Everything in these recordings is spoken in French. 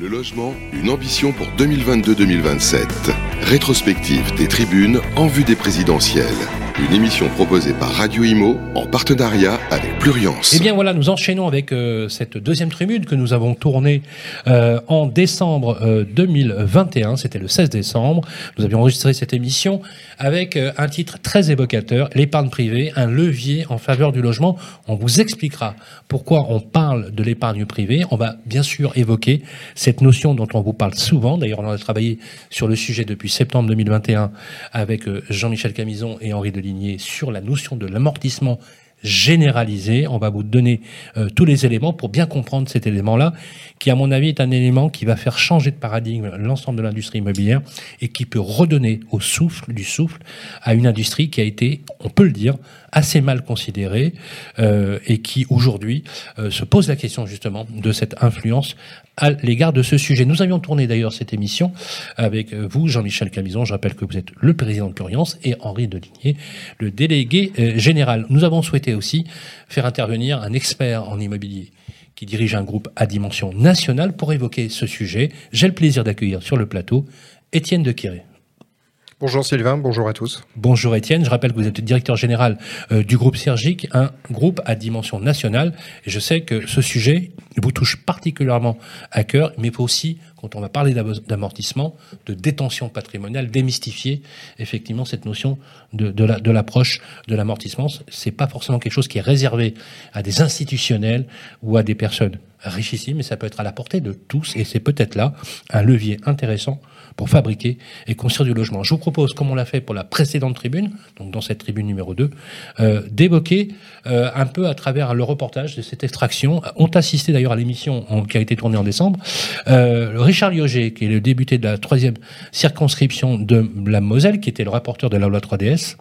Le logement, une ambition pour 2022-2027. Rétrospective des tribunes en vue des présidentielles. Une émission proposée par Radio Imo en partenariat avec Pluriance. Eh bien voilà, nous enchaînons avec euh, cette deuxième tribune que nous avons tournée euh, en décembre euh, 2021. C'était le 16 décembre. Nous avions enregistré cette émission avec euh, un titre très évocateur, l'épargne privée, un levier en faveur du logement. On vous expliquera pourquoi on parle de l'épargne privée. On va bien sûr évoquer cette notion dont on vous parle souvent. D'ailleurs, on a travaillé sur le sujet depuis septembre 2021 avec euh, Jean-Michel Camison et Henri Sur la notion de l'amortissement généralisé. On va vous donner euh, tous les éléments pour bien comprendre cet élément-là, qui à mon avis est un élément qui va faire changer de paradigme l'ensemble de l'industrie immobilière et qui peut redonner au souffle du souffle à une industrie qui a été, on peut le dire, assez mal considérée euh, et qui aujourd'hui euh, se pose la question justement de cette influence à l'égard de ce sujet. Nous avions tourné d'ailleurs cette émission avec euh, vous, Jean-Michel Camison. Je rappelle que vous êtes le président de Pluriance et Henri Deligné, le délégué euh, général. Nous avons souhaité aussi faire intervenir un expert en immobilier qui dirige un groupe à dimension nationale pour évoquer ce sujet. J'ai le plaisir d'accueillir sur le plateau Étienne de Quiré. Bonjour Sylvain, bonjour à tous. Bonjour Étienne, je rappelle que vous êtes directeur général euh, du groupe Sergic, un groupe à dimension nationale. Et je sais que ce sujet vous touche particulièrement à cœur, mais faut aussi, quand on va parler d'amortissement, de détention patrimoniale, démystifier effectivement cette notion de, l'approche la, de l'amortissement. C'est pas forcément quelque chose qui est réservé à des institutionnels ou à des personnes richissimes, mais ça peut être à la portée de tous. Et c'est peut-être là un levier intéressant pour fabriquer et construire du logement. Je vous propose, comme on l'a fait pour la précédente tribune, donc dans cette tribune numéro 2, euh, d'évoquer euh, un peu à travers le reportage de cette extraction. On assisté d'ailleurs à l'émission qui a été tournée en décembre. Euh, Richard Lioget, qui est le député de la troisième circonscription de la Moselle, qui était le rapporteur de la loi 3DS,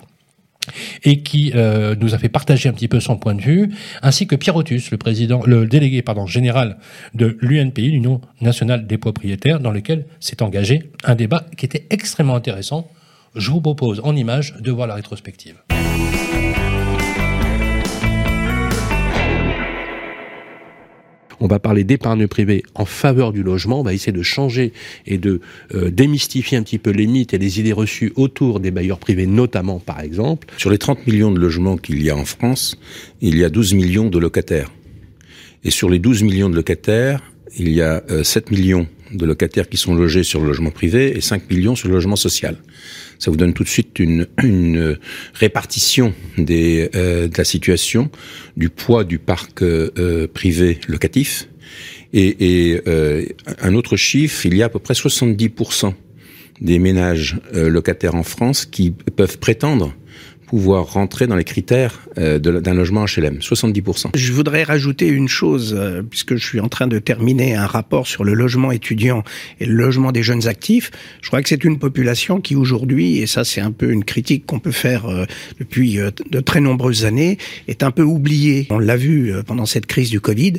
et qui euh, nous a fait partager un petit peu son point de vue, ainsi que Pierre Otus, le président, le délégué général de l'UNPI, l'Union nationale des propriétaires, dans lequel s'est engagé un débat qui était extrêmement intéressant. Je vous propose en image de voir la rétrospective. On va parler d'épargne privée en faveur du logement, on va essayer de changer et de euh, démystifier un petit peu les mythes et les idées reçues autour des bailleurs privés, notamment par exemple. Sur les 30 millions de logements qu'il y a en France, il y a 12 millions de locataires. Et sur les 12 millions de locataires, il y a euh, 7 millions de locataires qui sont logés sur le logement privé et 5 millions sur le logement social. Ça vous donne tout de suite une, répartition euh, de la situation, du poids du parc euh, privé locatif. Et, euh, un autre chiffre, il y a à peu près 70% des ménages euh, locataires en France qui peuvent prétendre pouvoir rentrer dans les critères euh, d'un logement HLM, 70%. Je voudrais rajouter une chose, euh, puisque je suis en train de terminer un rapport sur le logement étudiant et le logement des jeunes actifs. Je crois que c'est une population qui aujourd'hui, et ça c'est un peu une critique qu'on peut faire euh, depuis de très nombreuses années, est un peu oubliée. On l'a vu pendant cette crise du Covid.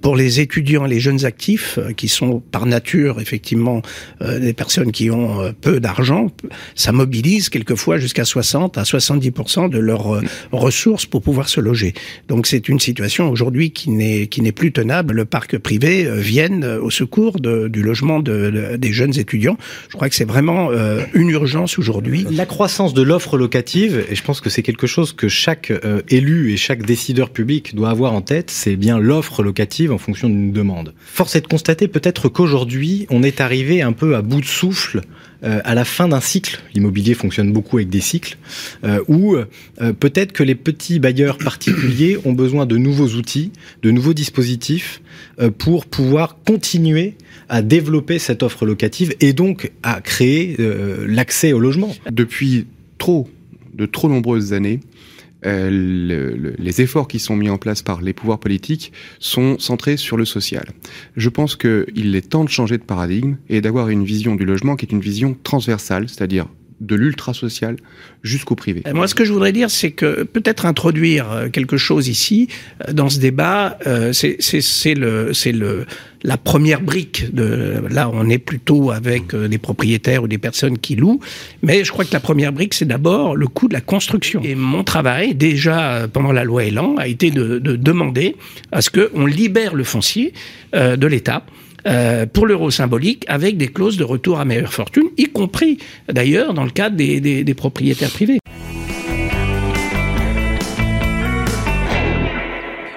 Pour les étudiants, les jeunes actifs, qui sont par nature effectivement des personnes qui ont peu d'argent, ça mobilise quelquefois jusqu'à 60 à 70 10% de leurs euh, ressources pour pouvoir se loger. Donc c'est une situation aujourd'hui qui n'est plus tenable. Le parc privé euh, vienne euh, au secours du logement de, de, des jeunes étudiants. Je crois que c'est vraiment une urgence aujourd'hui. La croissance de l'offre locative, et je pense que c'est quelque chose que chaque élu et chaque décideur public doit avoir en tête, c'est bien l'offre locative en fonction d'une demande. Force est de constater peut-être qu'aujourd'hui, on est arrivé un peu à bout de souffle euh, à la fin d'un cycle, l'immobilier fonctionne beaucoup avec des cycles, euh, où euh, peut-être que les petits bailleurs particuliers ont besoin de nouveaux outils, de nouveaux dispositifs euh, pour pouvoir continuer à développer cette offre locative et donc à créer l'accès au logement. Depuis trop, de trop nombreuses années, euh, le, le, les efforts qui sont mis en place par les pouvoirs politiques sont centrés sur le social. Je pense qu'il est temps de changer de paradigme et d'avoir une vision du logement qui est une vision transversale, c'est-à-dire de l'ultra social jusqu'au privé. Moi, ce que je voudrais dire, c'est que peut-être introduire euh, quelque chose ici dans ce débat, euh, c'est le, la première brique. Là, on est plutôt avec des propriétaires ou des personnes qui louent, mais je crois que la première brique, c'est d'abord le coût de la construction. Et mon travail, déjà pendant la loi Elan, a été de, de demander à ce qu'on libère le foncier euh, de l'État euh, pour l'euro symbolique avec des clauses de retour à meilleure fortune, y compris d'ailleurs dans le cadre des propriétaires privés.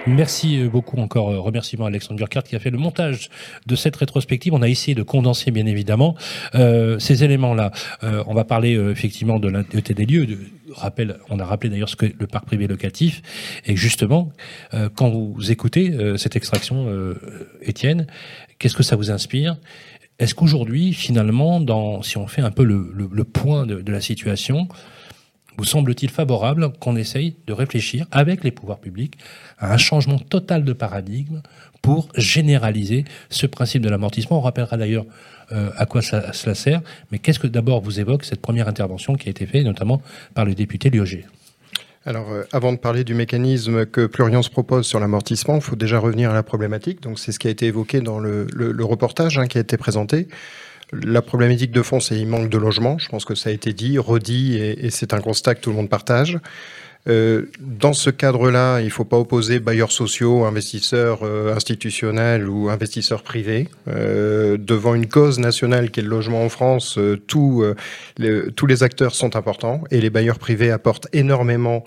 Merci euh, beaucoup encore. Euh, remerciements à Alexandre Burkhardt qui a fait le montage de cette rétrospective. On a essayé de condenser bien évidemment euh, ces éléments-là. Euh, on va parler euh, effectivement de l'état des lieux. De, rappel, on a rappelé d'ailleurs ce que le parc privé locatif. Et justement, euh, quand vous écoutez cette extraction, Étienne, qu'est-ce que ça vous inspire? Est-ce qu'aujourd'hui, finalement, dans, si on fait un peu le, le, le point de, de la situation, vous semble-t-il favorable qu'on essaye de réfléchir avec les pouvoirs publics à un changement total de paradigme pour généraliser ce principe de l'amortissement? On rappellera d'ailleurs euh, à quoi cela sert, mais qu'est-ce que d'abord vous évoque cette première intervention qui a été faite notamment par le député Lioger alors, euh, avant de parler du mécanisme que Plurian se propose sur l'amortissement, il faut déjà revenir à la problématique. Donc, c'est ce qui a été évoqué dans le reportage hein, qui a été présenté. La problématique de fond, c'est qu'il manque de logement. Je pense que ça a été dit, redit, et c'est un constat que tout le monde partage. Euh, dans ce cadre-là, il ne faut pas opposer bailleurs sociaux, investisseurs euh, institutionnels ou investisseurs privés. Euh, devant une cause nationale qui est le logement en France, euh, tout, les, tous les acteurs sont importants et les bailleurs privés apportent énormément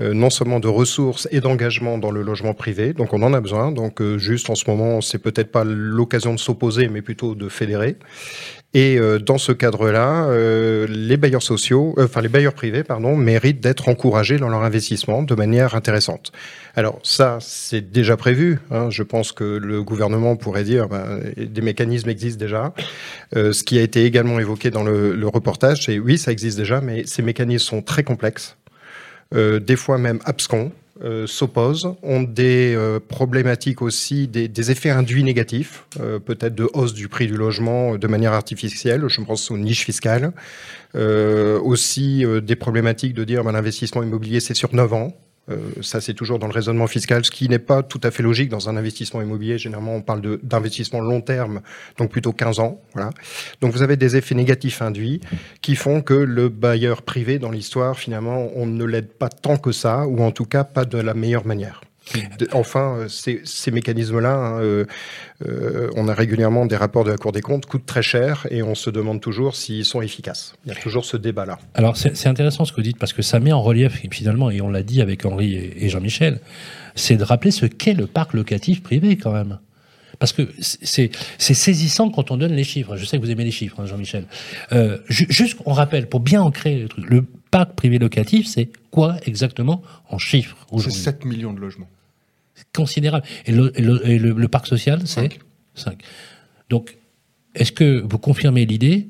non seulement de ressources et d'engagement dans le logement privé. Donc on en a besoin. Donc juste en ce moment, c'est peut-être pas l'occasion de s'opposer, mais plutôt de fédérer. Et euh, dans ce cadre-là, euh, les bailleurs sociaux, euh, enfin les bailleurs privés, pardon, méritent d'être encouragés dans leur investissement de manière intéressante. Alors ça, c'est déjà prévu. Hein. Je pense que le gouvernement pourrait dire, ben, des mécanismes existent déjà. Ce qui a été également évoqué dans le, reportage, c'est oui, ça existe déjà, mais ces mécanismes sont très complexes, des fois même abscons euh, s'opposent, ont des euh, problématiques aussi, des, effets induits négatifs, euh, peut-être de hausse du prix du logement de manière artificielle, je pense aux niches fiscales, aussi des problématiques de dire ben, l'investissement immobilier c'est sur 9 ans, ça, c'est toujours dans le raisonnement fiscal, ce qui n'est pas tout à fait logique dans un investissement immobilier. Généralement, on parle d'investissement long terme, donc plutôt 15 ans. Voilà. Donc, vous avez des effets négatifs induits qui font que le bailleur privé, dans l'histoire, finalement, on ne l'aide pas tant que ça, ou en tout cas pas de la meilleure manière. Enfin, euh, ces, ces mécanismes-là, hein, euh, euh, on a régulièrement des rapports de la Cour des comptes, coûtent très cher et on se demande toujours s'ils sont efficaces. Il y a toujours ce débat-là. Alors c'est intéressant ce que vous dites parce que ça met en relief finalement, et on l'a dit avec Henri et Jean-Michel, c'est de rappeler ce qu'est le parc locatif privé quand même. Parce que c'est saisissant quand on donne les chiffres. Je sais que vous aimez les chiffres, hein, Jean-Michel. Euh, juste, on rappelle, pour bien ancrer le truc, le parc privé locatif, c'est quoi exactement en chiffres C'est 7 millions de logements considérable. Et le, et le, et le, le parc social, c'est 5. Donc, est-ce que vous confirmez l'idée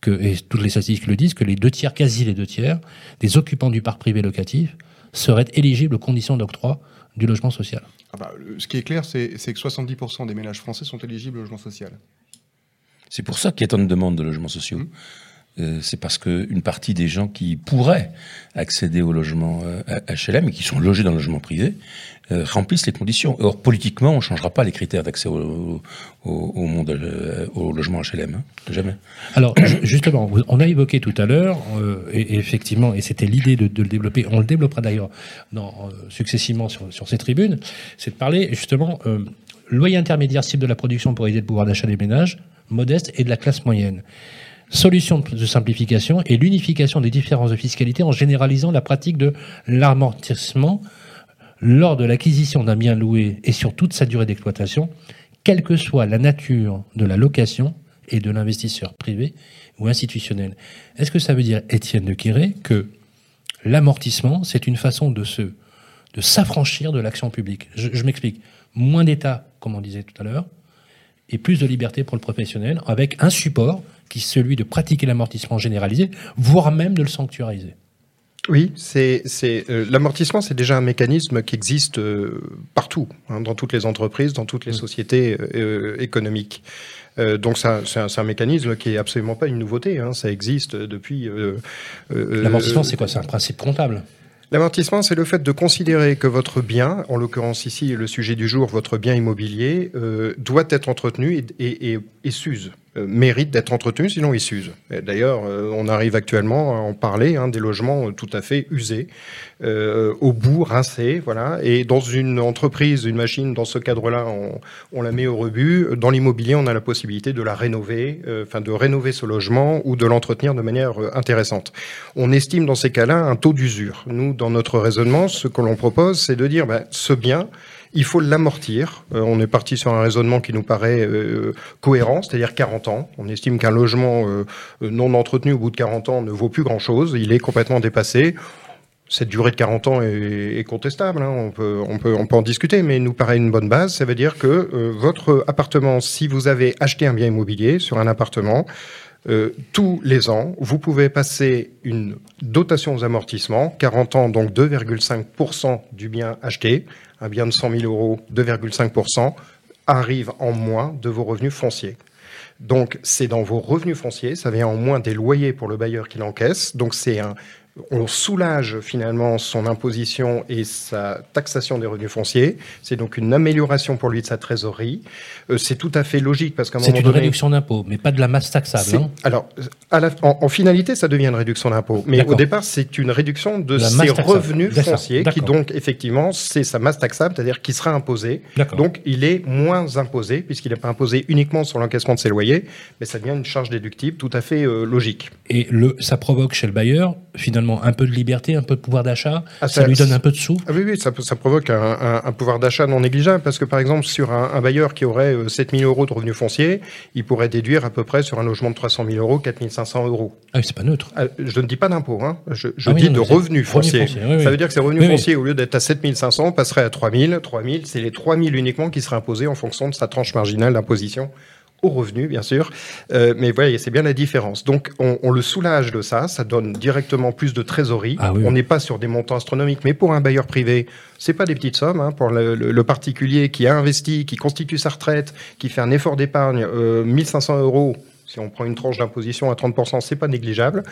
que, et toutes les statistiques le disent, que les deux tiers, quasi les deux tiers, des occupants du parc privé locatif seraient éligibles aux conditions d'octroi du logement social? Ah bah, Ce qui est clair, c'est que 70% des ménages français sont éligibles au logement social. C'est pour ça qu'il y a tant de demandes de logements sociaux. Mmh. Euh, c'est parce qu'une partie des gens qui pourraient accéder au logement euh, HLM et qui sont logés dans le logement privé euh, remplissent les conditions. Or, politiquement, on ne changera pas les critères d'accès au, euh, logement HLM. Hein, jamais. Alors, justement, on a évoqué tout à l'heure, euh, et, effectivement, et c'était l'idée de, le développer, on le développera d'ailleurs successivement sur, ces tribunes, c'est de parler justement loyer intermédiaire cible de la production pour aider le pouvoir d'achat des ménages modestes et de la classe moyenne solution de simplification et l'unification des différences de fiscalité en généralisant la pratique de l'amortissement lors de l'acquisition d'un bien loué et sur toute sa durée d'exploitation, quelle que soit la nature de la location et de l'investisseur privé ou institutionnel. Est-ce que ça veut dire, Étienne de Quiré, que l'amortissement, c'est une façon de se de s'affranchir de l'action publique? Je, je m'explique. Moins d'État, comme on disait tout à l'heure, et plus de liberté pour le professionnel, avec un support qui est celui de pratiquer l'amortissement généralisé, voire même de le sanctuariser. Oui, c'est euh, l'amortissement, c'est déjà un mécanisme qui existe euh, partout, hein, dans toutes les entreprises, dans toutes les sociétés euh, économiques. Donc c'est un, mécanisme qui est absolument pas une nouveauté. Hein, ça existe depuis. L'amortissement, c'est quoi? C'est un principe comptable? L'amortissement, c'est le fait de considérer que votre bien, en l'occurrence ici le sujet du jour, votre bien immobilier, doit être entretenu et, et, et, et s'use euh, méritent d'être entretenus, sinon ils s'usent. D'ailleurs, euh, on arrive actuellement à en parler, hein, des logements tout à fait usés, euh, au bout, rincés, voilà. Et dans une entreprise, une machine, dans ce cadre-là, on, la met au rebut. Dans l'immobilier, on a la possibilité de la rénover, enfin de rénover ce logement ou de l'entretenir de manière intéressante. On estime dans ces cas-là un taux d'usure. Nous, dans notre raisonnement, ce que l'on propose, c'est de dire, ben, ce bien, il faut l'amortir. Euh, on est parti sur un raisonnement qui nous paraît euh, cohérent, c'est-à-dire 40 ans. On estime qu'un logement euh, non entretenu au bout de 40 ans ne vaut plus grand-chose. Il est complètement dépassé. Cette durée de 40 ans est, est contestable, hein. on, peut, en discuter, mais il nous paraît une bonne base. Ça veut dire que votre appartement, si vous avez acheté un bien immobilier sur un appartement, tous les ans, vous pouvez passer une dotation aux amortissements, 40 ans, donc 2,5% du bien acheté, un bien de 100 000 euros, 2,5%, arrive en moins de vos revenus fonciers. Donc, c'est dans vos revenus fonciers, ça vient en moins des loyers pour le bailleur qui l'encaisse. Donc, c'est un, on soulage finalement son imposition et sa taxation des revenus fonciers. C'est donc une amélioration pour lui de sa trésorerie. Euh, c'est tout à fait logique parce qu'à un C'est moment une donné, réduction d'impôt, mais pas de la masse taxable. c'est- hein. alors, à la- en, en finalité, ça devient une réduction d'impôt. Mais au départ, c'est une réduction de La ses revenus fonciers, qui donc, effectivement, c'est sa masse taxable, c'est-à-dire qui sera imposée. Donc, il est moins imposé, puisqu'il n'est pas imposé uniquement sur l'encaissement de ses loyers, mais ça devient une charge déductible tout à fait euh, logique. Et le, ça provoque chez le bailleur, finalement, un peu de liberté, un peu de pouvoir d'achat. Ah, ça, ça- lui donne un peu de sous. Ah oui, oui, ça, provoque un, un- un pouvoir d'achat non négligeable, parce que par exemple, sur un, un bailleur qui aurait euh, 7 000 euros de revenus fonciers, il pourrait déduire à peu près sur un logement de 300 000 euros 4 500 euros. Ah oui, c'est pas neutre. Ah, Je ne dis pas d'impôt, hein. je, dis non, de revenus fonciers. oui, oui. Ça veut dire que ces revenus fonciers, au lieu d'être à 7500, passeraient à 3000. 3000, c'est les 3000 uniquement qui seraient imposés en fonction de sa tranche marginale d'imposition aux revenus, bien sûr. Euh, mais voyez, c'est bien la différence. Donc, on, on le soulage de ça, ça donne directement plus de trésorerie. Ah oui, on n'est pas sur des montants astronomiques, mais pour un bailleur privé, c'est pas des petites sommes. Hein, pour le, le- le particulier qui a investi, qui constitue sa retraite, qui fait un effort d'épargne, euh, 1500 euros. Si on prend une tranche d'imposition à 30%, c'est pas négligeable.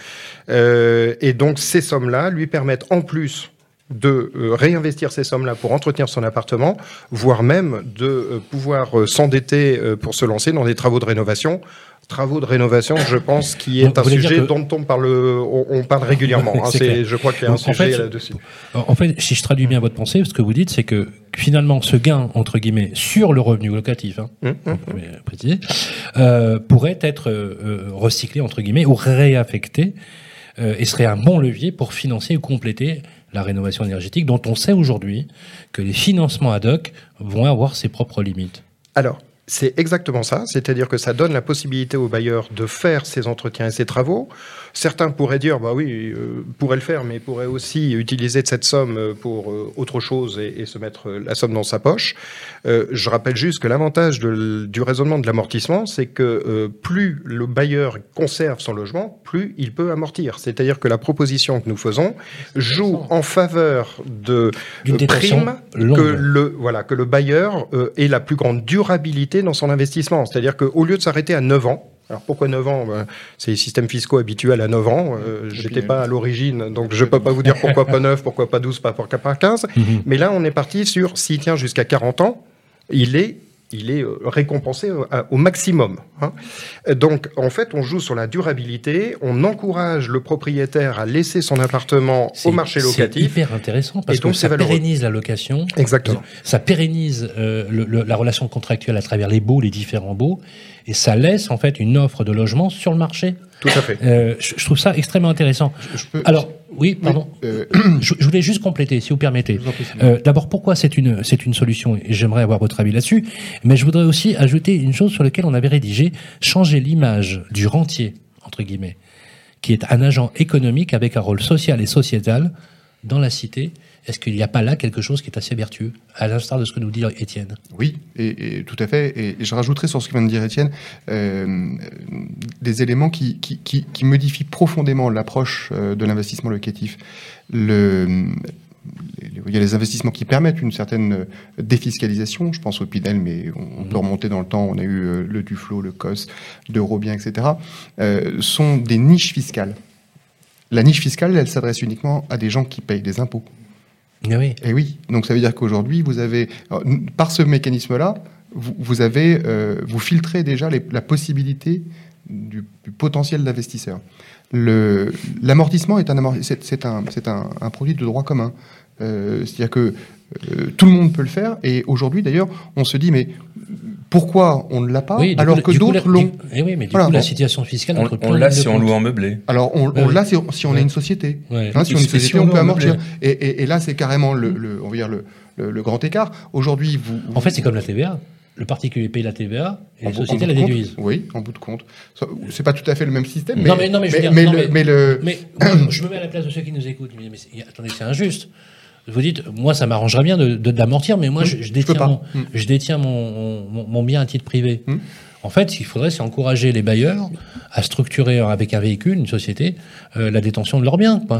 Euh, et donc ces sommes-là lui permettent en plus de euh, réinvestir ces sommes-là pour entretenir son appartement, voire même de euh, pouvoir euh, s'endetter pour se lancer dans des travaux de rénovation. Travaux de rénovation, je pense, qui est Donc, un sujet que- dont on parle, on, on parle régulièrement. hein. Je crois qu'il y a un Donc, sujet là-dessus. En fait, si je traduis bien votre pensée, ce que vous dites, c'est que finalement, ce gain, entre guillemets, sur le revenu locatif, hein, on peut préciser, euh, pourrait être euh, recyclé, entre guillemets, ou réaffecté, euh, et serait un bon levier pour financer ou compléter la rénovation énergétique, dont on sait aujourd'hui que les financements ad hoc vont avoir ses propres limites. Alors, c'est exactement ça, c'est-à-dire que ça donne la possibilité aux bailleurs de faire ces entretiens et ces travaux. Certains pourraient dire, bah oui, euh, pourraient le faire, mais pourraient aussi utiliser de cette somme euh, pour euh, autre chose et, et se mettre euh, la somme dans sa poche. Euh, je rappelle juste que l'avantage du raisonnement de l'amortissement, c'est que euh, plus le bailleur conserve son logement, plus il peut amortir. C'est-à-dire que la proposition que nous faisons joue en faveur de D'une détention prime longue. que le voilà que le bailleur euh, ait la plus grande durabilité dans son investissement. C'est-à-dire qu'au lieu de s'arrêter à 9 ans, alors pourquoi 9 ans Ben, C'est les systèmes fiscaux habituels à 9 ans. Euh, J'étais pas à l'origine, donc je peux pas vous dire pourquoi pas 9, pourquoi pas 12, pas pourquoi pas 15. Mhm. Mais là, on est parti sur s'il tient jusqu'à 40 ans, il est il est euh, récompensé au, à- au maximum. hein. Euh, Donc, en fait, on joue sur la durabilité, on encourage le propriétaire à laisser son appartement C'est- au marché C'est locatif. hyper intéressant parce donc, que c'est ça valeureux. pérennise la location. Exactement. Ça pérennise euh, le- le- la relation contractuelle à travers les baux, les différents baux, et ça laisse en fait une offre de logement sur le marché. Tout à fait. Euh, je, je trouve ça extrêmement intéressant. Je peux- Alors, oui, pardon. Euh, Je, je voulais juste compléter, si vous permettez. Euh, D'abord, pourquoi c'est une c'est une solution Et j'aimerais avoir votre avis là-dessus. Mais je voudrais aussi ajouter une chose sur laquelle on avait rédigé changer l'image du rentier entre guillemets, qui est un agent économique avec un rôle social et sociétal dans la cité. Est-ce qu'il n'y a pas là quelque chose qui est assez vertueux, à l'instar de ce que nous dit Étienne? Oui, et, et tout à fait. Et, et je rajouterai sur ce que vient de dire Étienne euh, des éléments qui, qui, qui, qui modifient profondément l'approche euh, de l'investissement locatif. Le, il y a les investissements qui permettent une certaine euh, défiscalisation. Je pense au Pinel, mais on, on peut remonter dans le temps. On a eu le Duflo, le COS, d'Eurobien, etc. Euh, sont des niches fiscales. La niche fiscale, elle s'adresse uniquement à des gens qui payent des impôts. Ah oui. Et oui, donc ça veut dire qu'aujourd'hui, vous avez, n- par ce mécanisme-là, vous, vous euh, filtrez déjà la possibilité du, du potentiel d'investisseur. L'amortissement est un produit de droit commun. Euh, C'est-à-dire que euh, tout le monde peut le faire. Et aujourd'hui, d'ailleurs, on se dit, mais pourquoi on ne l'a pas Oui, alors coup, que d'autres l'ont du- eh oui, mais du Voilà, coup, la situation fiscale On, entre on l'a si on loue en meublé. Alors, on, Ouais, on oui. l'a si, si on Ouais. est une société. Ouais. Hein, si on est une si société, on peut amortir. Et, et- et là, c'est carrément le, le- on va dire le, le- le grand écart. Aujourd'hui, vous. En fait, c'est comme la TVA. Le particulier paye la TVA et en les sociétés la déduisent. Oui, en bout de compte. C'est pas tout à fait le même système. Non, mais- non, mais je veux dire, mais non, le, mais- mais Mais je me mets à la place de ceux qui nous écoutent. Mais, mais attendez, c'est injuste. Vous dites, moi, ça m'arrangerait bien de, de, d'amortir, mais moi, Hum, je, détiens, pas. mon, je détiens mon, mon, mon bien à titre privé. Hum. En fait, ce qu'il faudrait, c'est encourager les bailleurs à structurer avec un véhicule, une société, euh, la détention de leurs biens. Quoi.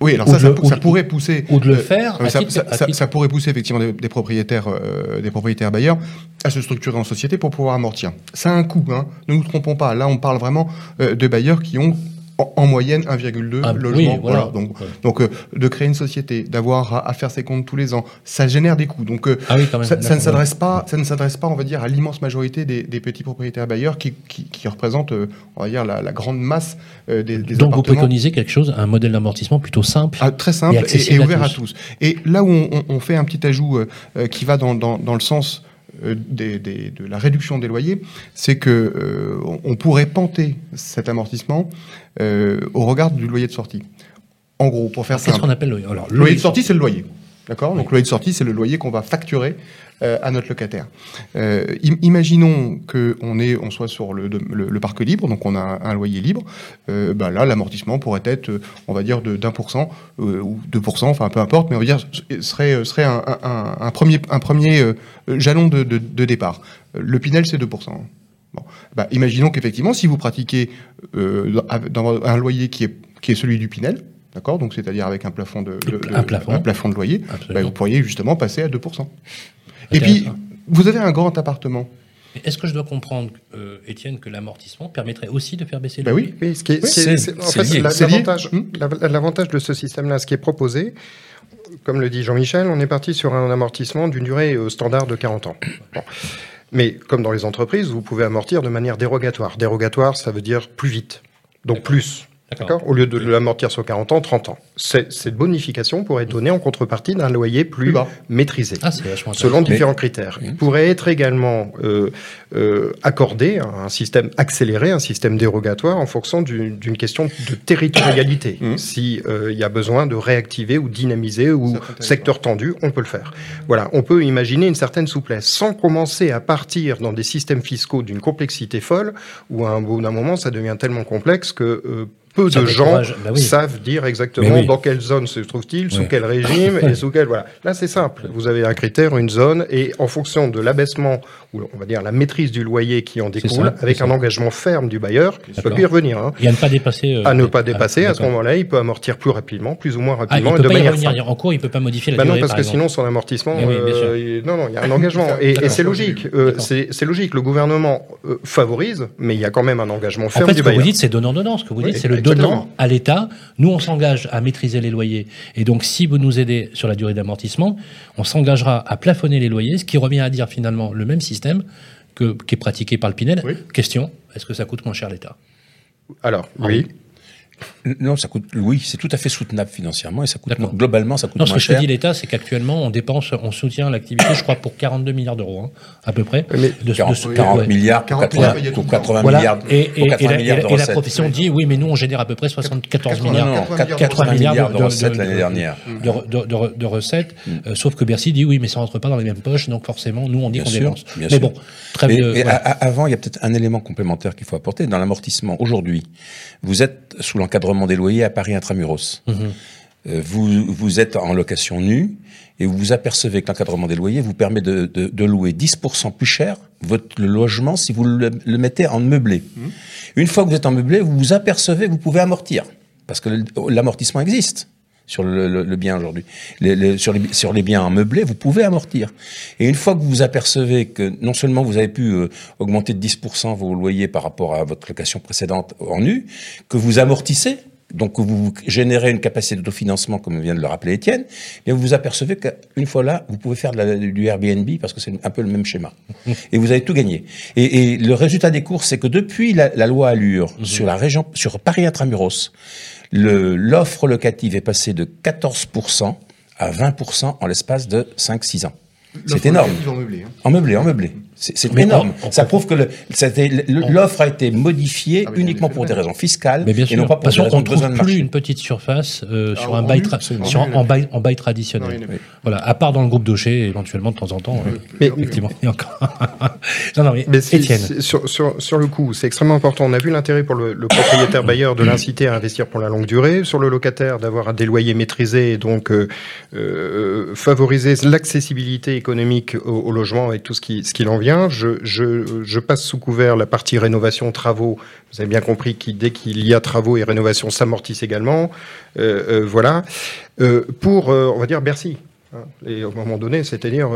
Oui, alors ça, ça, le- pourrait pousser. ou de le euh, faire à ça, titre- pourrait pousser effectivement des, des propriétaires, euh, des propriétaires bailleurs à se structurer en société pour pouvoir amortir. Ça a un coût, hein. ne nous trompons pas. Là, on parle vraiment euh, de bailleurs qui ont en, en moyenne 1,2 Ah, logements. oui, voilà. voilà. Donc, Ouais. donc euh, de créer une société, d'avoir à, à faire ses comptes tous les ans, ça génère des coûts. Donc, euh, Ah oui, quand même. ça, ça ne s'adresse pas, ça ne s'adresse pas, on va dire, à l'immense majorité des, des petits propriétaires bailleurs qui, qui, qui représentent, euh, on va dire, la, la grande masse euh, des, des Donc, vous préconisez quelque chose, un modèle d'amortissement plutôt simple. Ah, très simple Et et, ouvert à tous. tous. Et là où on, on- on fait un petit ajout euh, qui va dans, dans- dans le sens des- des- de la réduction des loyers, c'est que euh, on, pourrait panter cet amortissement euh, au regard du loyer de sortie. En gros, pour faire Qu'est-ce simple, qu'on appelle le alors, le loyer de sortie, c'est le loyer. D'accord Donc, le loyer de sortie, c'est le loyer qu'on va facturer euh, à notre locataire. Euh, im- imaginons qu'on est, on soit sur le, de- le, le parc libre, donc on a un, un loyer libre. Euh, bah là, l'amortissement pourrait être, euh, on va dire, de- d'un pour cent euh, ou deux pour cent, enfin peu importe, mais on va dire serait serait un, un- un- premier un premier euh, jalon de, de- de départ. Euh, Le Pinel, c'est 2 Bon. Bah, imaginons qu'effectivement, si vous pratiquez euh, dans un loyer qui est, qui est celui du Pinel, d'accord, donc c'est-à-dire avec un plafond de, de- de- Un plafond. de loyer, bah, vous pourriez justement passer à 2%. Et puis, vous avez un grand appartement. Mais Est-ce que je dois comprendre, euh, Étienne, que l'amortissement permettrait aussi de faire baisser le Bah loyer? Oui. Oui, ce qui est, c'est- en fait, l'avantage, la- l'avantage de ce système-là, ce qui est proposé, comme le dit Jean-Michel, on est parti sur un amortissement d'une durée euh, standard de 40 ans. Bon. Mais comme dans les entreprises, vous pouvez amortir de manière dérogatoire. Dérogatoire, ça veut dire plus vite, donc plus. D'accord Au lieu de l'amortir sur 40 ans, 30 ans. Cette bonification pourrait être donnée en contrepartie d'un loyer plus Plus bas. maîtrisé. Ah, c'est vachement selon différents critères. Il pourrait être également euh, euh, accordé un système accéléré, un système dérogatoire en fonction du- d'une question de territorialité. Mhm. Si euh, il y a besoin de réactiver ou dynamiser ou secteur tendu, on peut le faire. Voilà, on peut imaginer une certaine souplesse sans commencer à partir dans des systèmes fiscaux d'une complexité folle où à un bout d'un moment ça devient tellement complexe que euh, peu Ça de gens. Bah oui. savent dire exactement oui. dans quelle zone se trouve-t-il, sous Ouais. quel régime et sous quel voilà. Là c'est simple. Vous avez un critère, une zone et en fonction de l'abaissement ou on va dire la maîtrise du loyer qui en découle, ça, avec un engagement ferme du bailleur, il peut y revenir. Hein. Et à ne pas dépasser. euh, À ne pas ah, dépasser, à ce moment-là, il peut amortir plus rapidement, plus ou moins Ah, il rapidement ne et peut de pas y revenir. En cours, il ne peut pas modifier la Bah non, parce par que exemple. sinon son amortissement, Eh euh, il- non, non, il y a un engagement et, c'est logique. Euh, c'est logique. Le gouvernement euh, favorise, mais il y a quand même un engagement En ferme du ce que vous bailleur. dites, c'est donnant-donnant. Ce que vous dites, c'est le. Donnant à l'État. Nous, on s'engage à maîtriser les loyers. Et donc, si vous nous aidez sur la durée d'amortissement, on s'engagera à plafonner les loyers, ce qui revient à dire finalement le même système que, qui est pratiqué par le Pinel. Oui. Question, est-ce que ça coûte moins cher à l'État? Alors, oui. Non, ça coûte. Oui, c'est tout à fait soutenable financièrement et ça coûte moins- globalement, ça coûte Non, ce moins que je te cher. dis l'État, c'est qu'actuellement, on dépense, on soutient l'activité, je crois, pour 42 milliards d'euros, hein, à peu près. Mais de, 40, ce- 40 ouais. milliards pour 40 80, milliards, pour 80 Voilà. milliards, Et, pour et- 80 et la, milliards et de la- et la recettes. profession dit oui, mais nous on génère à peu près 74 80 milliards. Non, non, 80 4- 80 milliards de de- recettes de- l'année de- dernière. de, de- de- de recettes, euh, sauf que Bercy dit oui, mais ça rentre pas dans les mêmes poches, donc forcément, nous on dit qu'on dépense. bien mais sûr. bon, très Mais- bien. avant, il y a peut-être un élément complémentaire qu'il faut apporter. Dans l'amortissement, aujourd'hui, vous êtes sous l'encadrement des loyers à Paris intramuros. Mhm. Euh, vous, vous êtes en location nue et vous vous apercevez que l'encadrement des loyers vous permet de, de- de louer 10% plus cher votre le logement si vous le, le mettez en meublé. Une fois que vous êtes en meublé, vous vous apercevez que vous pouvez amortir parce que l'amortissement existe sur le, le- le bien aujourd'hui. Les- les- sur, les, sur les biens en meublé, vous pouvez amortir. Et une fois que vous vous apercevez que non seulement vous avez pu euh, augmenter de 10% vos loyers par rapport à votre location précédente en nu, que vous amortissez donc vous générez une capacité d'autofinancement, comme vient de le rappeler Étienne, et vous vous apercevez qu'une fois là, vous pouvez faire de la, du Airbnb parce que c'est un peu le même schéma. Et vous avez tout gagné. Et, et le résultat des courses, c'est que depuis la, la loi Allure Mhm. sur la région, sur Paris intramuros, l'offre locative est passée de 14% à 20% en l'espace de 5-6 ans. C'est énorme. Ils ont meublé. hein. En meublé, en meublé. C'est énorme. Ça prouve que l'offre a été modifiée Ah, uniquement pour des raisons fiscales Mais bien et sûr, non pas pour parce des raisons qu'on de ne besoin trouve de plus une petite surface euh, sur Ah, un bail, sur En un, en bail, en bail traditionnel. il y en a plus. Voilà, à part dans le groupe Daucher, éventuellement de temps en temps. euh, Mais- effectivement, il y a encore. non, non, mais, Mais c'est- Étienne. sur, sur, sur le coup, c'est extrêmement important. On a vu l'intérêt pour le, le propriétaire bailleur de l'inciter à investir pour la longue durée, sur le locataire d'avoir des loyers maîtrisés et donc euh, euh, favoriser l'accessibilité économique au, au logement et tout ce qui, ce qu'il en Je, je, je passe sous couvert la partie rénovation travaux. Vous avez bien compris que dès qu'il y a travaux et rénovation s'amortissent également. Euh, euh, voilà. Euh, pour, on va dire, Bercy. hein, Et au moment donné, c'est-à-dire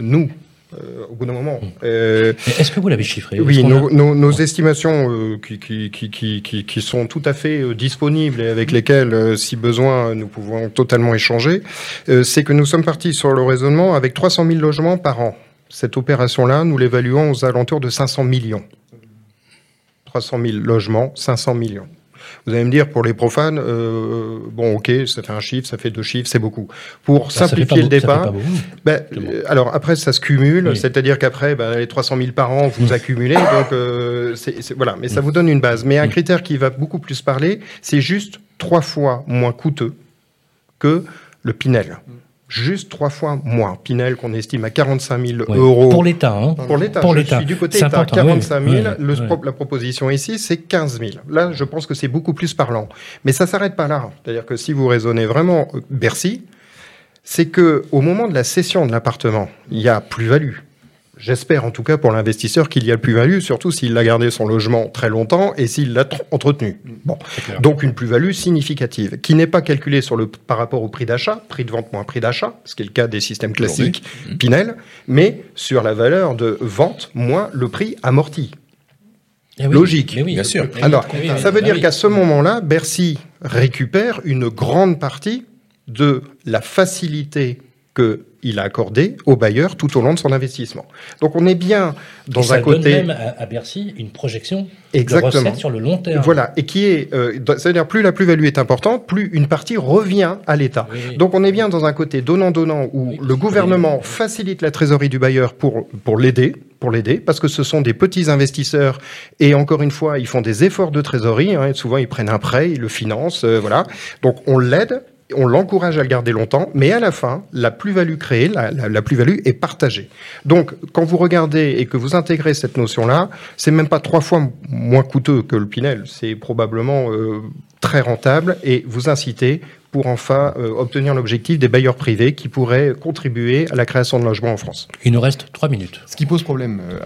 nous. euh, au bout d'un moment. Euh, Mais Est-ce que vous l'avez chiffré oui, a- nos, estimations euh, qui, qui, sont tout à fait disponibles et avec lesquelles, si besoin, nous pouvons totalement échanger, c'est que nous sommes partis sur le raisonnement avec 300 000 logements par an. Cette opération-là, nous l'évaluons aux alentours de 500 millions. 300 000 logements, 500 millions. Vous allez me dire, pour les profanes, euh, bon, ok, ça fait un chiffre, ça fait deux chiffres, c'est beaucoup. Pour simplifier le départ, ben, euh, alors après, ça se cumule, Oui. c'est-à-dire qu'après, ben, les 300 000 par an, vous accumulez, donc euh, voilà, mais ça vous donne une base. Mais un critère qui va beaucoup plus parler, c'est juste trois fois moins coûteux que le Pinel. Juste trois fois moins. Pinel qu'on estime à 45 000 Ouais. euros. Pour l'État, hein. Pour l'État, Pour l'État. du côté État, important, 45 000. oui, oui, le oui. pro- La proposition ici, c'est 15 000. Là, je pense que c'est beaucoup plus parlant. Mais ça s'arrête pas là. C'est-à-dire que si vous raisonnez vraiment euh, Bercy, c'est que au moment de la cession de l'appartement, il y a plus-value. J'espère en tout cas pour l'investisseur qu'il y a plus-value, surtout s'il a gardé son logement très longtemps et s'il l'a tr- entretenu. Bon, donc une plus-value significative qui n'est pas calculée sur le par rapport au prix d'achat, prix de vente moins prix d'achat, ce qui est le cas des systèmes classiques Pinel, mais sur la valeur de vente moins le prix amorti. Eh oui, Logique. mais oui. Bien sûr. Oui, Alors, oui, ça veut dire qu'à ce moment-là, Bercy récupère une grande partie de la facilité qu'il a accordée au bailleur tout au long de son investissement. Donc on est bien Et dans ça un donne côté... même à, à Bercy une projection de Exactement. recettes sur le long terme. Voilà, et qui est, euh, c'est-à-dire plus la plus-value est importante, plus une partie revient à l'État. Oui, oui. Donc on est bien dans un côté donnant-donnant où Oui. le gouvernement facilite la trésorerie du bailleur pour, pour l'aider, pour l'aider, parce que ce sont des petits investisseurs et encore une fois, ils font des efforts de trésorerie. hein, et souvent, ils prennent un prêt, ils le financent, euh, voilà. Donc on l'aide. On l'encourage à le garder longtemps, mais à la fin, la plus-value créée, la, plus-value est partagée. Donc, quand vous regardez et que vous intégrez cette notion-là, c'est même pas trois fois moins coûteux que le Pinel, c'est probablement euh, très rentable et vous incitez pour enfin euh, obtenir l'objectif des bailleurs privés qui pourraient contribuer à la création de logements en France. Il nous reste trois minutes. Ce qui pose problème euh,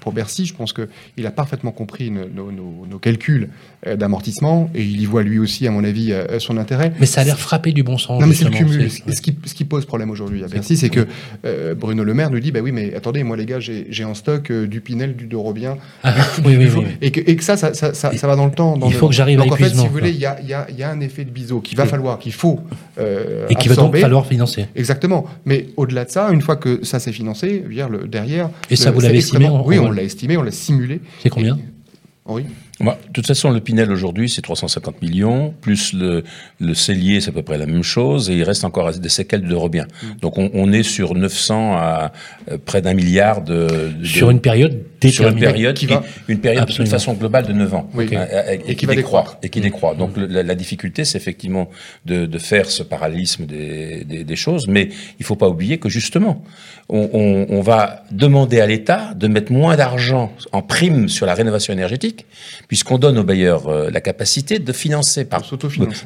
pour Bercy, je pense qu'il a parfaitement compris nos, nos- calculs euh, d'amortissement et il y voit lui aussi, à mon avis, euh, son intérêt. Mais ça a l'air frappé du bon sens. Non, mais c'est le cumul. Ce qui, ce qui pose problème aujourd'hui à Bercy, c'est que euh, Bruno Le Maire nous dit bah oui, mais attendez, moi les gars, j'ai en stock euh, du Pinel, du Dorobien, Ah, oui, oui, oui. Et, que, et que ça, ça, ça, ça, ça va dans le temps. Dans Il le- faut que j'arrive à Donc en fait, si vous voulez, y y, il y a un effet de biseau qu'il va falloir, qu'il faut euh, Et qui va donc falloir financer. Exactement. Mais au-delà de ça, une fois que ça s'est financé, dire, le, derrière. Et ça, le- vous l'avez estimé, Oui, on- on l'a estimé, on l'a simulé. C'est combien Et- Oui. Bah, de toute façon, le Pinel aujourd'hui, c'est 350 millions, plus le, le Cellier, c'est à peu près la même chose, et il reste encore des séquelles de Robien. Donc on, on est sur 900 à euh, près d'un milliard de, de- Sur une période sur une période, Qui qui, va- une période de toute façon globale de 9 ans, Oui. Euh, et, Et qui qui va décroît, décroître. et qui décroît. Donc le- la, la difficulté, c'est effectivement de, de faire ce parallélisme des, des, des choses, mais il faut pas oublier que justement, on, on, on va demander à l'État de mettre moins d'argent en prime sur la rénovation énergétique, puisqu'on donne aux bailleurs euh, la capacité de financer par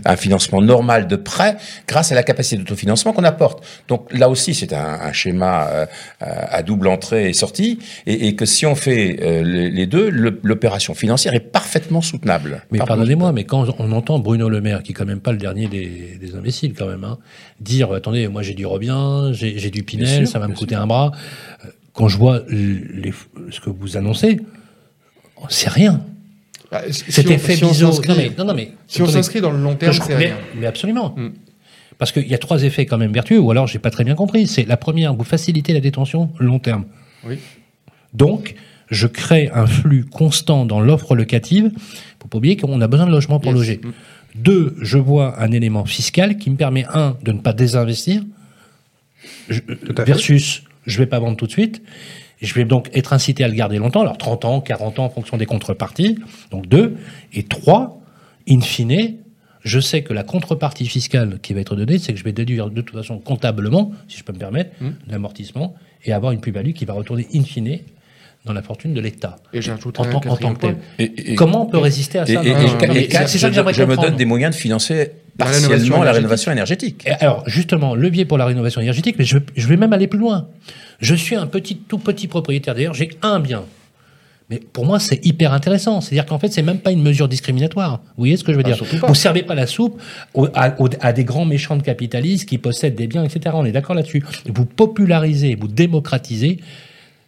un financement normal de prêt grâce à la capacité d'autofinancement qu'on apporte. Donc là aussi, c'est un, un schéma euh, à double entrée et sortie, et, et que si on fait euh, les, les deux, l'opération financière est parfaitement soutenable. Mais pardonnez-moi, mais quand on entend Bruno Le Maire, qui est quand même pas le dernier des, des imbéciles quand même, hein, dire attendez, moi j'ai du Robien, j'ai du Pinel, sûr, ça va me coûter un bras. Euh, Quand je vois les, ce que vous annoncez, c'est rien. Bah, Cet si effet si Non mais, non, non, mais Si on s'inscrit dans le long terme, Je- c'est mais, rien. mais absolument. Mm. Parce qu'il y a trois effets quand même vertueux, ou alors j'ai pas très bien compris. C'est la première, vous facilitez la détention long terme. Oui. Donc, je crée un flux constant dans l'offre locative. Faut pas oublier qu'on a besoin de logements pour Yes. loger. Mm. Deux, je vois un élément fiscal qui me permet un de ne pas désinvestir je- à fait. versus je vais pas vendre tout de suite. Je vais donc être incité à le garder longtemps, alors 30 ans, 40 ans en fonction des contreparties. Donc deux. Et trois, in fine, je sais que la contrepartie fiscale qui va être donnée, c'est que je vais déduire de toute façon comptablement, si je peux me permettre, Mm. l'amortissement et avoir une plus-value qui va retourner in fine dans la fortune de l'État. Et En, tant- en quatrième tant que tel. point. Et- et- Comment on peut résister à ça c'est ça que je, j'aimerais je me donne des moyens de financer La partiellement rénovation la énergétique. rénovation énergétique. Alors, justement, levier pour la rénovation énergétique, mais je, je vais même aller plus loin. Je suis un petit, tout petit propriétaire. D'ailleurs, j'ai un bien. Mais pour moi, c'est hyper intéressant. C'est-à-dire qu'en fait, c'est même pas une mesure discriminatoire. Vous voyez ce que je veux Ah, dire. Vous servez pas la soupe au- à, à des grands méchants de capitalistes qui possèdent des biens, etc. On est d'accord là-dessus. Vous popularisez, vous démocratisez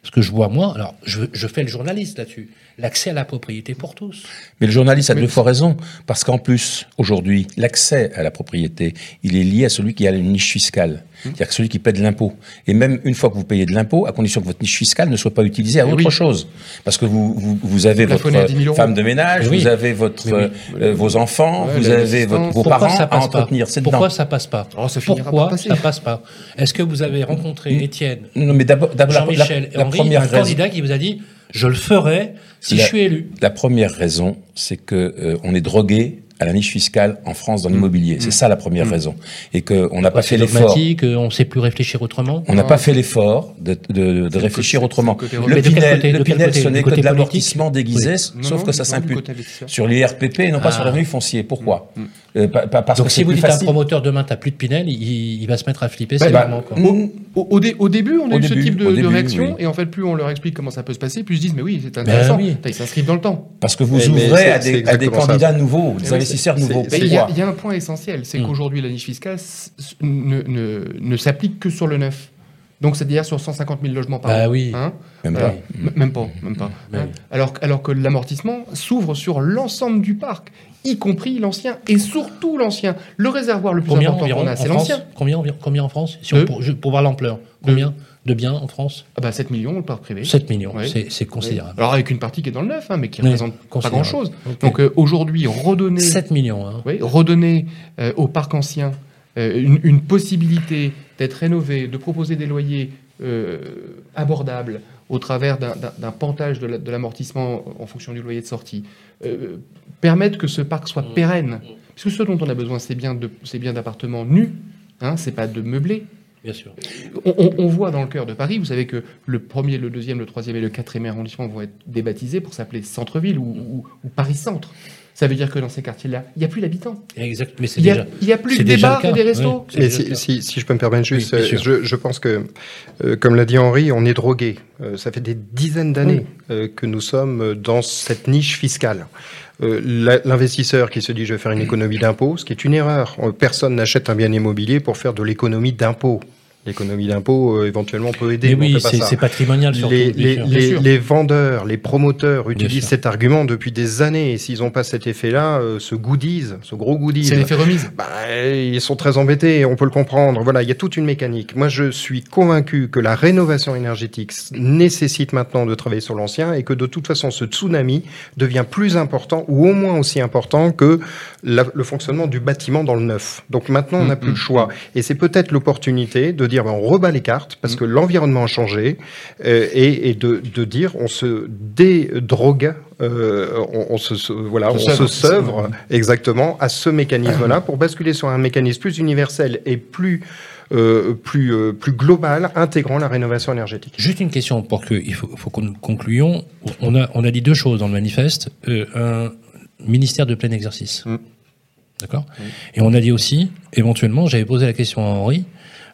ce que je vois moi. Alors, je, je fais le journaliste là-dessus. L'accès à la propriété pour tous. Mais le journaliste a deux fois raison, parce qu'en plus, aujourd'hui, l'accès à la propriété, il est lié à celui qui a une niche fiscale, c'est-à-dire que celui qui paie de l'impôt. Et même une fois que vous payez de l'impôt, à condition que votre niche fiscale ne soit pas utilisée à autre oui. chose, parce que vous, vous, vous avez votre Plafonné à 10 000 euros. femme de ménage, oui. vous avez votre, oui. euh, vos enfants, Ouais, vous avez votre, vos Pourquoi parents ça à passe pas entretenir. Pourquoi dedans. ça passe pas Oh, ça Pourquoi ça passe pas Est-ce que vous avez rencontré Étienne, Non, mais d'abord, Jean-Michel la, la première un raison, candidat qui vous a dit je le ferai si La- je suis élu La première raison, c'est que euh, on est drogué à la niche fiscale en France dans l'immobilier. C'est ça la première raison. Et qu'on n'a pas fait l'effort. euh, on ne sait plus réfléchir autrement. On n'a pas fait l'effort de, de, de le réfléchir côté- autrement. le Pinel, côté- le ce n'est que côté de l'amortissement déguisé, sauf non, que ça investisseur. sur l'IRPP et non pas Ah. sur le revenu foncier. Pourquoi? Euh, pa- pa- Parce Donc que si c'est vous plus dites à un promoteur demain t'as plus de Pinel, il, il va se mettre à flipper Bah, sévèrement. Mm. Au, au dé- au début, on a Au eu ce type de, réaction, oui. et en fait, plus on leur explique comment ça peut se passer, plus ils se disent, mais oui, c'est intéressant. Ben oui. Ils s'inscrivent dans le temps. Parce que vous ouvrez à des, à des exactement ça. candidats nouveaux, des investisseurs nouveaux. il y, a- un point essentiel, c'est Mm. qu'aujourd'hui, la niche fiscale ne s'applique que sur le neuf. Donc, c'est-à-dire sur 150 000 logements par Bah an. oui. Hein Même Voilà. pas. M- Même pas, même pas. Mais hein. oui. alors, alors que l'amortissement s'ouvre sur l'ensemble du parc, y compris l'ancien, et surtout l'ancien. Le réservoir le plus Combien important qu'on en a, c'est l'ancien. combien, combien en France si on- pour, voir l'ampleur. Combien de biens en France Ah bah 7 millions, le parc privé. 7 millions, c'est considérable. Alors avec une partie qui est dans le neuf, hein, mais qui Oui, représente pas grand-chose. Donc euh, aujourd'hui, redonner, 7 millions. Hein. oui, redonner euh, au parc ancien euh, une, une possibilité d'être rénové, de proposer des loyers euh, abordables au travers d'un- pantage de la- de l'amortissement en fonction du loyer de sortie, euh, permettre que ce parc soit pérenne. Parce que ce dont on a besoin, c'est bien de- c'est bien d'appartements nus, hein, c'est pas de meublés. Bien sûr. On, on- on voit dans le cœur de Paris, vous savez que le premier, le deuxième, le troisième et le quatrième arrondissement vont être débaptisés pour s'appeler centre-ville ou, ou- ou Paris-Centre. Ça veut dire que dans ces quartiers-là, il n'y a plus d'habitants. Exact, mais c'est Il n'y a, déjà. il y a plus que des bars et des restos. Mais si, cas. si, si je peux me permettre juste, Oui, euh, je, je pense que, euh, comme l'a dit Henri, on est drogué. Euh, ça fait des dizaines d'années euh, que nous sommes dans cette niche fiscale. Euh, L'investisseur qui se dit je vais faire une économie d'impôt, ce qui est une erreur. Personne n'achète un bien immobilier pour faire de l'économie d'impôt. L'économie d'impôt, euh, éventuellement, peut aider. Mais oui, c'est patrimonial surtout. les, les, vendeurs, les promoteurs utilisent cet argument depuis des années. Et s'ils n'ont pas cet effet-là, euh, ce goodies, ce gros goodies, C'est l'effet remise. bah, ils sont très embêtés, on peut le comprendre. Voilà, il y a toute une mécanique. Moi, je suis convaincu que la rénovation énergétique nécessite maintenant de travailler sur l'ancien et que de toute façon, ce tsunami devient plus important ou au moins aussi important que la- le fonctionnement du bâtiment dans le neuf. Donc maintenant, on n'a Mm, plus mm, le choix. Et c'est peut-être l'opportunité de dire, ben, on rebat les cartes parce que l'environnement a changé euh, et, et de, de dire, on se dédrogue, euh, on, on se, voilà, on Se se sevre. exactement à ce mécanisme-là pour basculer sur un mécanisme plus universel et plus euh, plus euh, plus global, intégrant la rénovation énergétique. Juste une question pour que il faut, faut que nous concluions. On a on a dit deux choses dans le manifeste. Euh, un ministère de plein exercice. Mm. D'accord? Et on a dit aussi, éventuellement, j'avais posé la question à Henri.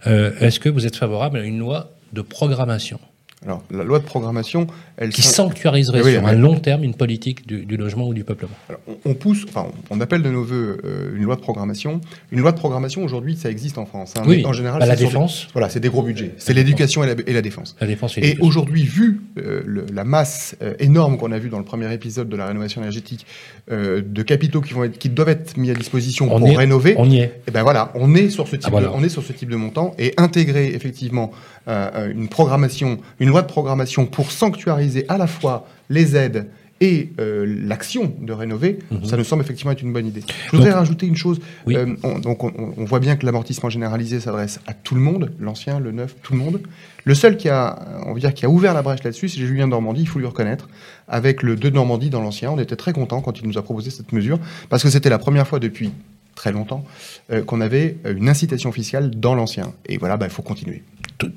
Euh, Est-ce que vous êtes favorable à une loi de programmation? Alors, la loi de programmation, elle qui sanctuariserait Eh oui, sur un long terme une politique du, du logement ou du peuplement. Alors, on, on pousse, enfin, on appelle de nos voeux euh, une loi de programmation. Une loi de programmation, aujourd'hui, ça existe en France. hein, Oui, mais en général, bah, la des- défense. voilà, c'est des gros budgets. C'est l'éducation et la, et la défense. La défense et Et aujourd'hui, vu euh, le- la masse euh, énorme qu'on a vue dans le premier épisode de la rénovation énergétique, de capitaux qui, vont être, qui doivent être mis à disposition On pour est. rénover, On y est. et ben voilà, on est sur ce type, Ah, voilà. de, on est sur ce type de montant et intégrer effectivement une programmation, une loi de programmation pour sanctuariser à la fois les aides et euh, l'action de rénover, Mhm. ça nous semble effectivement être une bonne idée. Je voudrais Donc- rajouter une chose. Oui. Euh, on, donc on, on voit bien que l'amortissement généralisé s'adresse à tout le monde, l'ancien, le neuf, tout le monde. Le seul qui a, on va dire, qui a ouvert la brèche là-dessus, c'est Julien Normandie, il faut lui reconnaître. Avec le 2 de Normandie dans l'ancien, on était très content quand il nous a proposé cette mesure, parce que c'était la première fois depuis très longtemps euh, qu'on avait euh, une incitation fiscale dans l'ancien. Et voilà, bah, il faut continuer.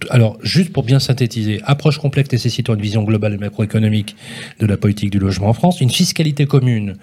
Alors, juste pour bien synthétiser, approche complexe nécessitant une vision globale et macroéconomique de la politique du logement en France, une fiscalité commune,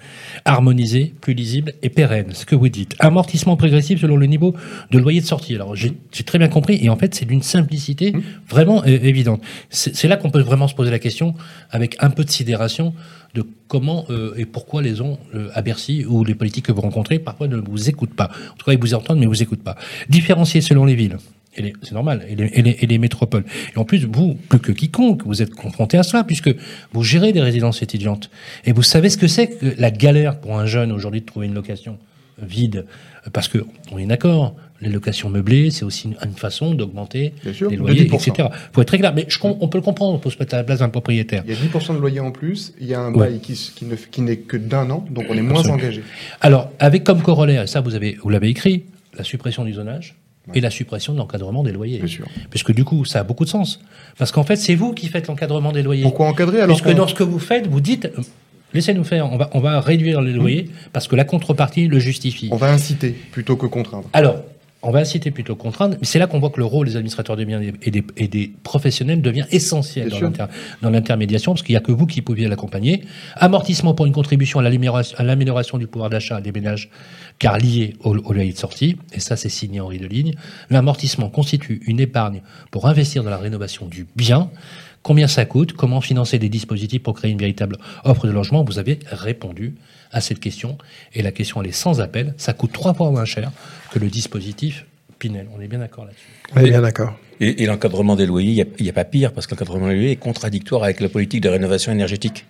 harmonisée, plus lisible et pérenne, ce que vous dites. Amortissement progressif selon le niveau de loyer de sortie. Alors, j'ai très bien compris, et en fait, c'est d'une simplicité vraiment é- évidente. C'est c'est là qu'on peut vraiment se poser la question, avec un peu de sidération, de comment euh, et pourquoi les gens euh, à Bercy ou les politiques que vous rencontrez parfois ne vous écoutent pas. En tout cas, ils vous entendent, mais ils vous écoutent pas. Différencier selon les villes. Et C'est normal, et les, et, les, et les métropoles. Et en plus, vous, plus que quiconque, vous êtes confronté à cela, puisque vous gérez des résidences étudiantes. Et vous savez ce que c'est que la galère pour un jeune aujourd'hui de trouver une location vide. Parce que, on est d'accord, les locations meublées, c'est aussi une, façon d'augmenter les loyers, 10%. etc. faut être très clair. Mais je, on peut le comprendre, on peut se mettre à la place d'un propriétaire. Il y a 10% de loyer en plus, il y a un Ouais. bail qui, ne- n'est que d'un an, donc on est moins Absolument. engagé. Alors, avec comme corollaire, et ça vous l'avez écrit, la suppression du zonage et la suppression de l'encadrement des loyers. Bien sûr. Puisque du coup, ça a beaucoup de sens. Parce qu'en fait, c'est vous qui faites l'encadrement des loyers. Pourquoi encadrer alors Puisque qu'on- dans ce que vous faites, vous dites, euh, laissez-nous faire, on va, on va réduire les loyers parce que la contrepartie le justifie. on va inciter plutôt que contraindre Alors, on va inciter plutôt contraindre, mais c'est là qu'on voit que le rôle des administrateurs des biens et des, et des professionnels devient essentiel dans l'intermédiation, parce qu'il n'y a que vous qui pouviez l'accompagner. Amortissement pour une contribution à l'amélioration à l'amélioration du pouvoir d'achat des ménages, car lié au, au loyer de sortie, et ça c'est signé Henri Deligne. L'amortissement constitue une épargne pour investir dans la rénovation du bien. Combien ça coûte? Comment financer des dispositifs pour créer une véritable offre de logement? Vous avez répondu à cette question. Et la question, elle est sans appel. Ça coûte trois fois moins cher que le dispositif Pinel. On est bien d'accord là-dessus. On est bien d'accord. Et, et l'encadrement des loyers, il n'y a, pas pire, parce que l'encadrement des loyers est contradictoire avec la politique de rénovation énergétique.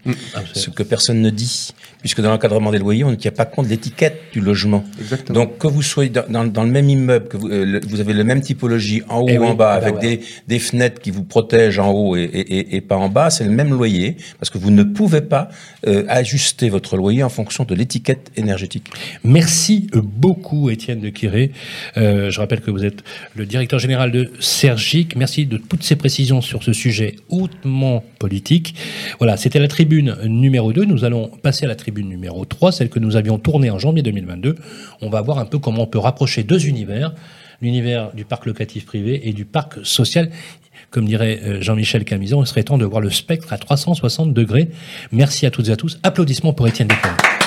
Ce que personne ne dit, puisque dans l'encadrement des loyers, on ne tient pas compte de l'étiquette du logement. Exactement. Donc, que vous soyez dans, dans- dans le même immeuble, que vous, euh, le- vous avez la même typologie en haut Eh ou oui, en bas, ah bah avec voilà. des, des fenêtres qui vous protègent en haut et, et- et- et pas en bas, c'est le même loyer, parce que vous ne pouvez pas euh, ajuster votre loyer en fonction de l'étiquette énergétique. Merci beaucoup, Étienne de Quiré. Euh, je rappelle que vous êtes le directeur général de Merci de toutes ces précisions sur ce sujet hautement politique. Voilà, c'était la tribune numéro 2. Nous allons passer à la tribune numéro 3, celle que nous avions tournée en janvier 2022. On va voir un peu comment on peut rapprocher deux univers, l'univers du parc locatif privé et du parc social. Comme dirait euh, Jean-Michel Camison, il serait temps de voir le spectre à 360 degrés. Merci à toutes et à tous. Applaudissements pour Étienne Descaires.